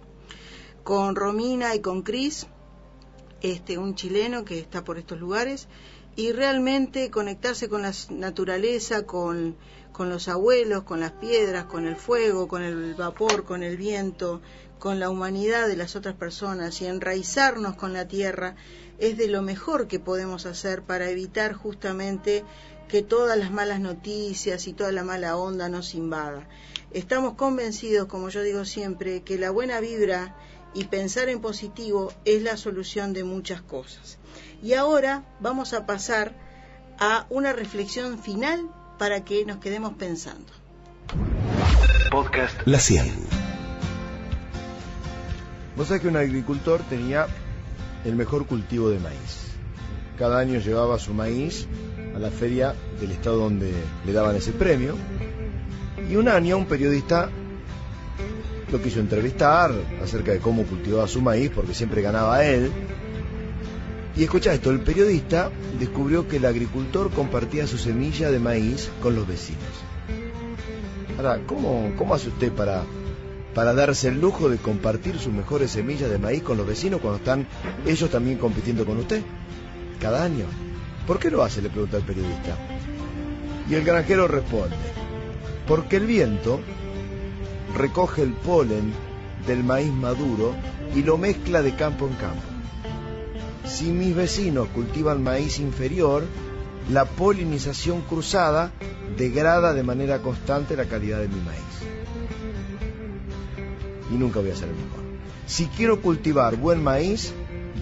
con Romina y con Cris, este, un chileno que está por estos lugares, y realmente conectarse con la naturaleza, con, con los abuelos, con las piedras, con el fuego, con el vapor, con el viento, con la humanidad de las otras personas y enraizarnos con la tierra es de lo mejor que podemos hacer para evitar justamente que todas las malas noticias y toda la mala onda nos invada. Estamos convencidos, como yo digo siempre, que la buena vibra y pensar en positivo es la solución de muchas cosas. Y ahora vamos a pasar a una reflexión final para que nos quedemos pensando. Podcast La Cien. Vos sabés que un agricultor tenía el mejor cultivo de maíz. Cada año llevaba su maíz la feria del estado donde le daban ese premio. Y un año un periodista lo quiso entrevistar acerca de cómo cultivaba su maíz, porque siempre ganaba él. Y escucha esto, el periodista descubrió que el agricultor compartía su semilla de maíz con los vecinos. Ahora, ¿cómo, cómo hace usted para, para darse el lujo de compartir sus mejores semillas de maíz con los vecinos cuando están ellos también compitiendo con usted? Cada año. ¿Por qué lo hace? le pregunta el periodista. Y el granjero responde, porque el viento recoge el polen del maíz maduro y lo mezcla de campo en campo. Si mis vecinos cultivan maíz inferior, la polinización cruzada degrada de manera constante la calidad de mi maíz. Y nunca voy a ser el mejor. Si quiero cultivar buen maíz,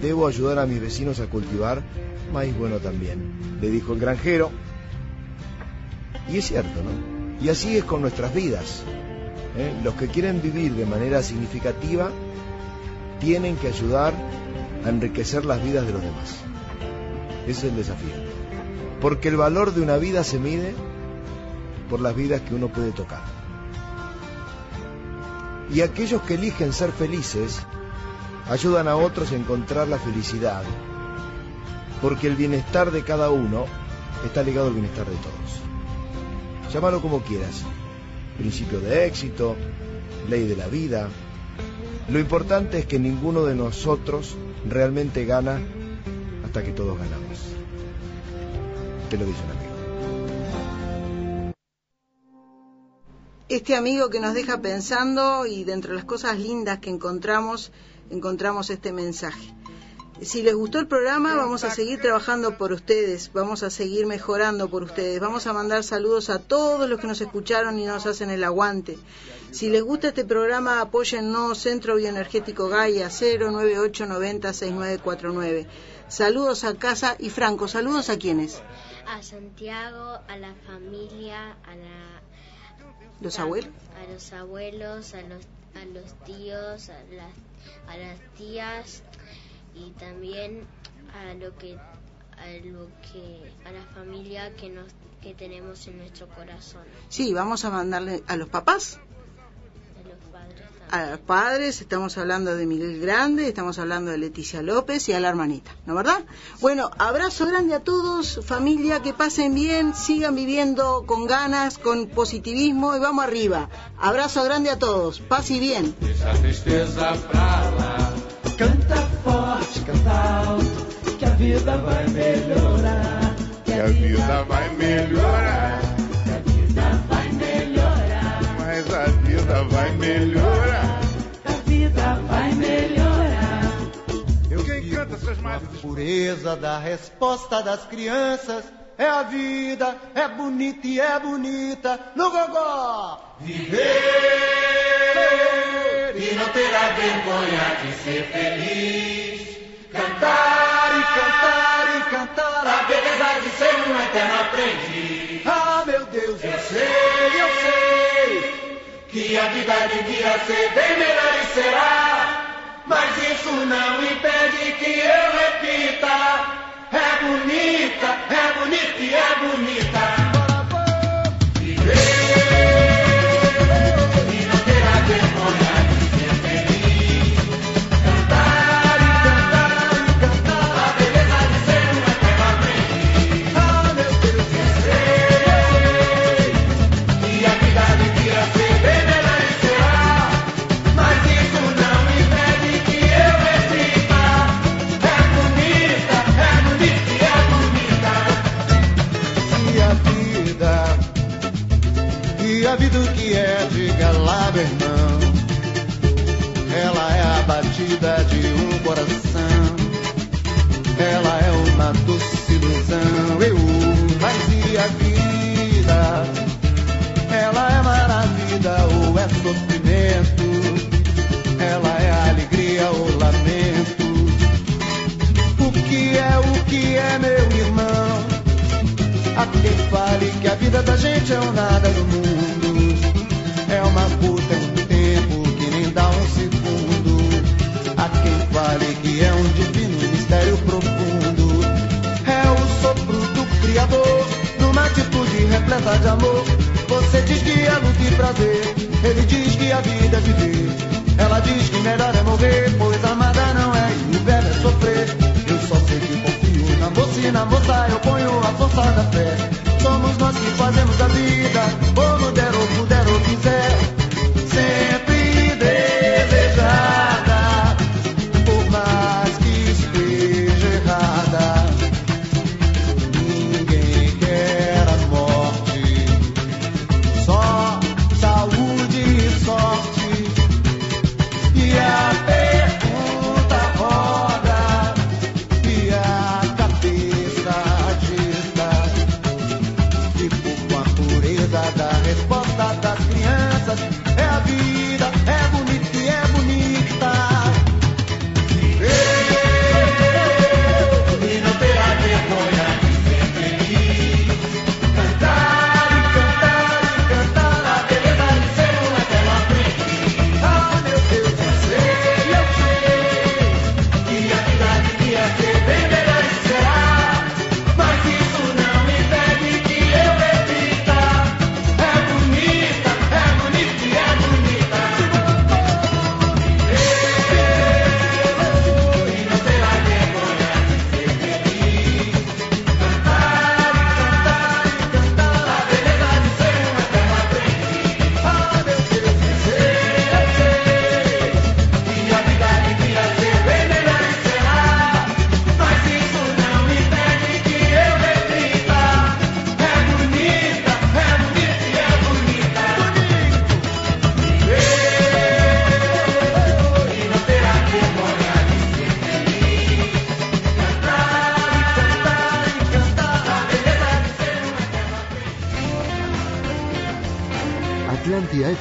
debo ayudar a mis vecinos a cultivar maíz bueno también, le dijo el granjero. Y es cierto, ¿no? Y así es con nuestras vidas. ¿eh? Los que quieren vivir de manera significativa tienen que ayudar a enriquecer las vidas de los demás. Ese es el desafío. Porque el valor de una vida se mide por las vidas que uno puede tocar. Y aquellos que eligen ser felices ayudan a otros a encontrar la felicidad, porque el bienestar de cada uno está ligado al bienestar de todos. Llámalo como quieras, principio de éxito, ley de la vida. Lo importante es que ninguno de nosotros realmente gana hasta que todos ganamos. Te lo dice un amigo. Este amigo que nos deja pensando y dentro de las cosas lindas que encontramos, encontramos este mensaje. Si les gustó el programa, vamos a seguir trabajando por ustedes, vamos a seguir mejorando por ustedes, vamos a mandar saludos a todos los que nos escucharon y nos hacen el aguante. Si les gusta este programa, apóyennos Centro Bioenergético Gaia 098906949. Saludos a casa y Franco, saludos a quienes? A Santiago, a la familia, a la los abuelos, a los abuelos, a los a los tíos, a las a las tías y también a lo que a lo que a la familia que nos que tenemos en nuestro corazón. Sí, vamos a mandarle a los papás. A los padres A los padres, estamos hablando de Miguel Grande, estamos hablando de Leticia López y a la hermanita, ¿no verdad? Bueno, abrazo grande a todos, familia, que pasen bien, sigan viviendo con ganas, con positivismo y vamos arriba. Abrazo grande a todos, paz y bien. Canta forte, canta alto, que a vida vai melhorar. Que a vida vai melhorar. Que a vida vai melhorar. Mas a vida vai melhorar. A vida vai melhorar. Eu Quem canta essas mais Pureza da resposta das crianças. É a vida, é bonita e é bonita no gogó. Viver e não terá vergonha de ser feliz. Cantar e cantar e cantar a beleza de ser um eterno aprendiz. Ah, meu Deus, eu sei, eu sei que a vida devia ser bem melhor e será. Mas isso não impede que eu repita. É bonita, é bonita e é bonita.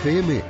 Atlántida